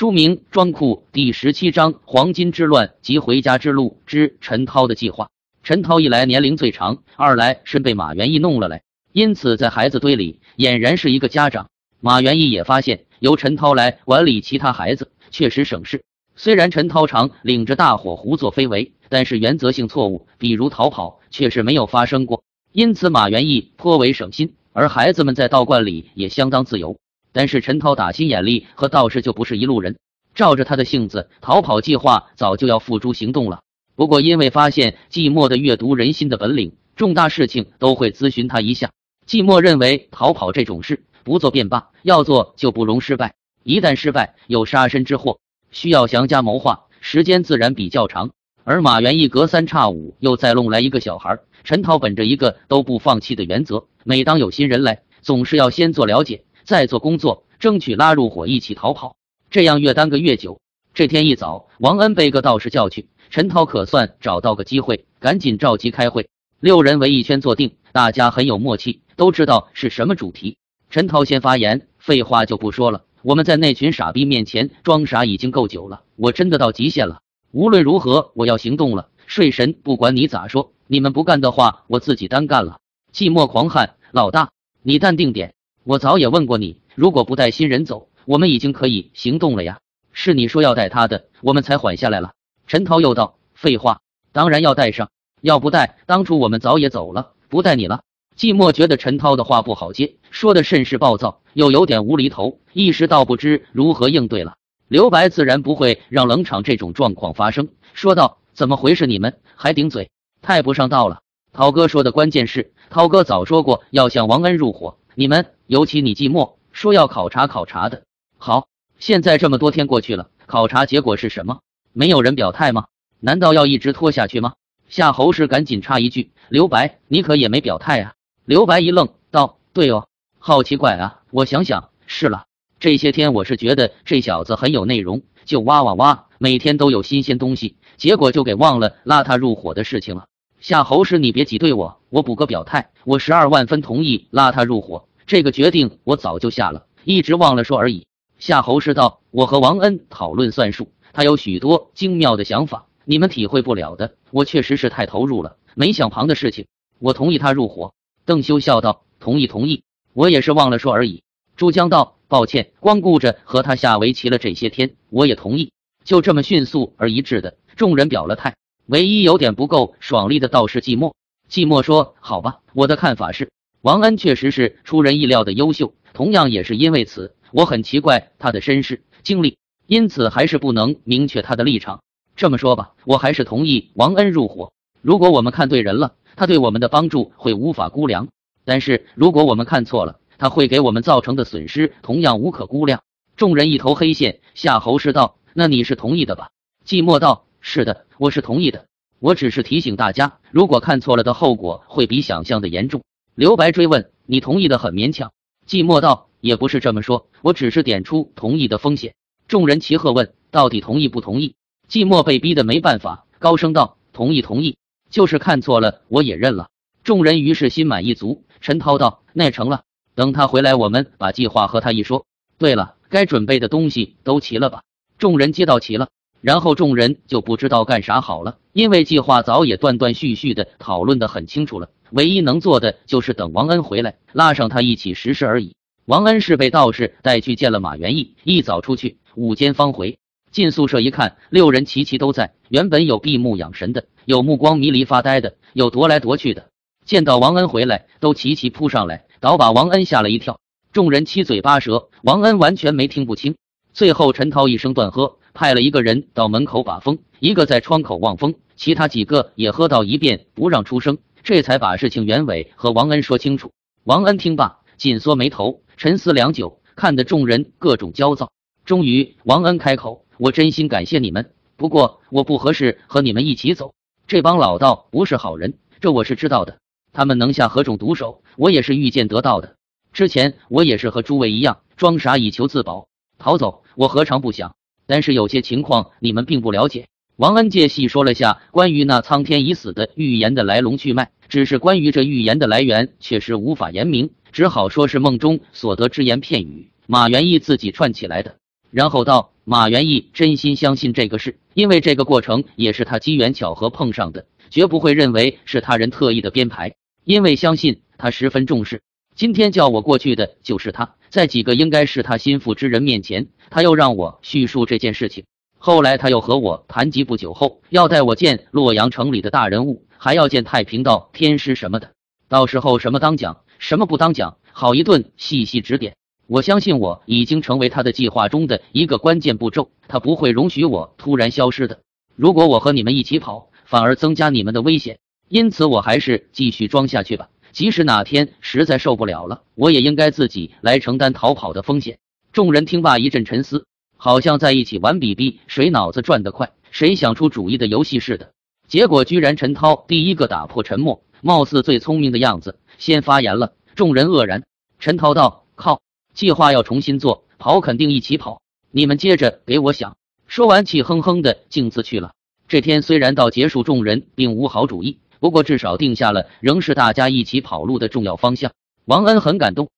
书名《装库》第十七章：黄金之乱及回家之路之陈涛的计划。陈涛一来年龄最长，二来是被马元义弄了来，因此在孩子堆里俨然是一个家长。马元义也发现，由陈涛来管理其他孩子确实省事。虽然陈涛常领着大伙胡作非为，但是原则性错误，比如逃跑，却是没有发生过。因此马元义颇为省心，而孩子们在道观里也相当自由。但是陈涛打心眼里和道士就不是一路人，照着他的性子，逃跑计划早就要付诸行动了。不过因为发现寂寞的阅读人心的本领，重大事情都会咨询他一下。寂寞认为逃跑这种事不做便罢，要做就不容失败。一旦失败，有杀身之祸，需要详加谋划，时间自然比较长。而马元义隔三差五又再弄来一个小孩，陈涛本着一个都不放弃的原则，每当有新人来，总是要先做了解。再做工作，争取拉入伙一起逃跑，这样越耽搁越久。这天一早，王恩被个道士叫去，陈涛可算找到个机会，赶紧召集开会。六人围一圈坐定，大家很有默契，都知道是什么主题。陈涛先发言，废话就不说了。我们在那群傻逼面前装傻已经够久了，我真的到极限了。无论如何，我要行动了。睡神，不管你咋说，你们不干的话，我自己单干了。寂寞狂汉，老大，你淡定点。我早也问过你，如果不带新人走，我们已经可以行动了呀。是你说要带他的，我们才缓下来了。陈涛又道：“废话，当然要带上，要不带，当初我们早也走了，不带你了。”寂寞觉得陈涛的话不好接，说的甚是暴躁，又有点无厘头，一时倒不知如何应对了。刘白自然不会让冷场这种状况发生，说道：“怎么回事？你们还顶嘴，太不上道了。”涛哥说的关键是，涛哥早说过要向王恩入伙。你们，尤其你寂寞，说要考察考察的。好，现在这么多天过去了，考察结果是什么？没有人表态吗？难道要一直拖下去吗？夏侯氏赶紧插一句：“刘白，你可也没表态啊。”刘白一愣，道：“对哦，好奇怪啊！我想想，是了，这些天我是觉得这小子很有内容，就挖挖挖，每天都有新鲜东西，结果就给忘了拉他入伙的事情了。”夏侯氏，你别挤兑我，我补个表态，我十二万分同意拉他入伙，这个决定我早就下了，一直忘了说而已。夏侯氏道：“我和王恩讨论算术，他有许多精妙的想法，你们体会不了的。我确实是太投入了，没想旁的事情。我同意他入伙。”邓修笑道：“同意，同意，我也是忘了说而已。”朱江道：“抱歉，光顾着和他下围棋了这些天，我也同意。”就这么迅速而一致的，众人表了态。唯一有点不够爽利的倒是寂寞。寂寞说：“好吧，我的看法是，王恩确实是出人意料的优秀。同样也是因为此，我很奇怪他的身世经历，因此还是不能明确他的立场。这么说吧，我还是同意王恩入伙。如果我们看对人了，他对我们的帮助会无法估量；但是如果我们看错了，他会给我们造成的损失同样无可估量。”众人一头黑线。夏侯氏道：“那你是同意的吧？”寂寞道。是的，我是同意的。我只是提醒大家，如果看错了的后果会比想象的严重。刘白追问：“你同意的很勉强？”寂寞道：“也不是这么说，我只是点出同意的风险。”众人齐喝问：“到底同意不同意？”寂寞被逼得没办法，高声道：“同意，同意。就是看错了，我也认了。”众人于是心满意足。陈涛道：“那成了，等他回来，我们把计划和他一说。对了，该准备的东西都齐了吧？”众人接到齐了。然后众人就不知道干啥好了，因为计划早也断断续续的讨论的很清楚了，唯一能做的就是等王恩回来，拉上他一起实施而已。王恩是被道士带去见了马元义，一早出去，午间方回。进宿舍一看，六人齐齐都在。原本有闭目养神的，有目光迷离发呆的，有踱来踱去的。见到王恩回来，都齐齐扑上来，倒把王恩吓了一跳。众人七嘴八舌，王恩完全没听不清。最后陈涛一声断喝。派了一个人到门口把风，一个在窗口望风，其他几个也喝到一遍，不让出声，这才把事情原委和王恩说清楚。王恩听罢，紧缩眉头，沉思良久，看得众人各种焦躁。终于，王恩开口：“我真心感谢你们，不过我不合适和你们一起走。这帮老道不是好人，这我是知道的。他们能下何种毒手，我也是预见得到的。之前我也是和诸位一样，装傻以求自保，逃走，我何尝不想？”但是有些情况你们并不了解。王恩介细说了下关于那苍天已死的预言的来龙去脉，只是关于这预言的来源，确实无法言明，只好说是梦中所得只言片语，马元义自己串起来的。然后道：“马元义真心相信这个事，因为这个过程也是他机缘巧合碰上的，绝不会认为是他人特意的编排。因为相信他十分重视，今天叫我过去的就是他。在几个应该是他心腹之人面前，他又让我叙述这件事情。后来他又和我谈及不久后要带我见洛阳城里的大人物，还要见太平道天师什么的。到时候什么当讲，什么不当讲，好一顿细细指点。我相信我已经成为他的计划中的一个关键步骤，他不会容许我突然消失的。如果我和你们一起跑，反而增加你们的危险。因此，我还是继续装下去吧。即使哪天实在受不了了，我也应该自己来承担逃跑的风险。众人听罢一阵沉思，好像在一起玩比比谁脑子转得快，谁想出主意的游戏似的。结果居然陈涛第一个打破沉默，貌似最聪明的样子，先发言了。众人愕然。陈涛道：“靠，计划要重新做，跑肯定一起跑。你们接着给我想。”说完，气哼哼的径自去了。这天虽然到结束，众人并无好主意。不过至少定下了仍是大家一起跑路的重要方向。王恩很感动。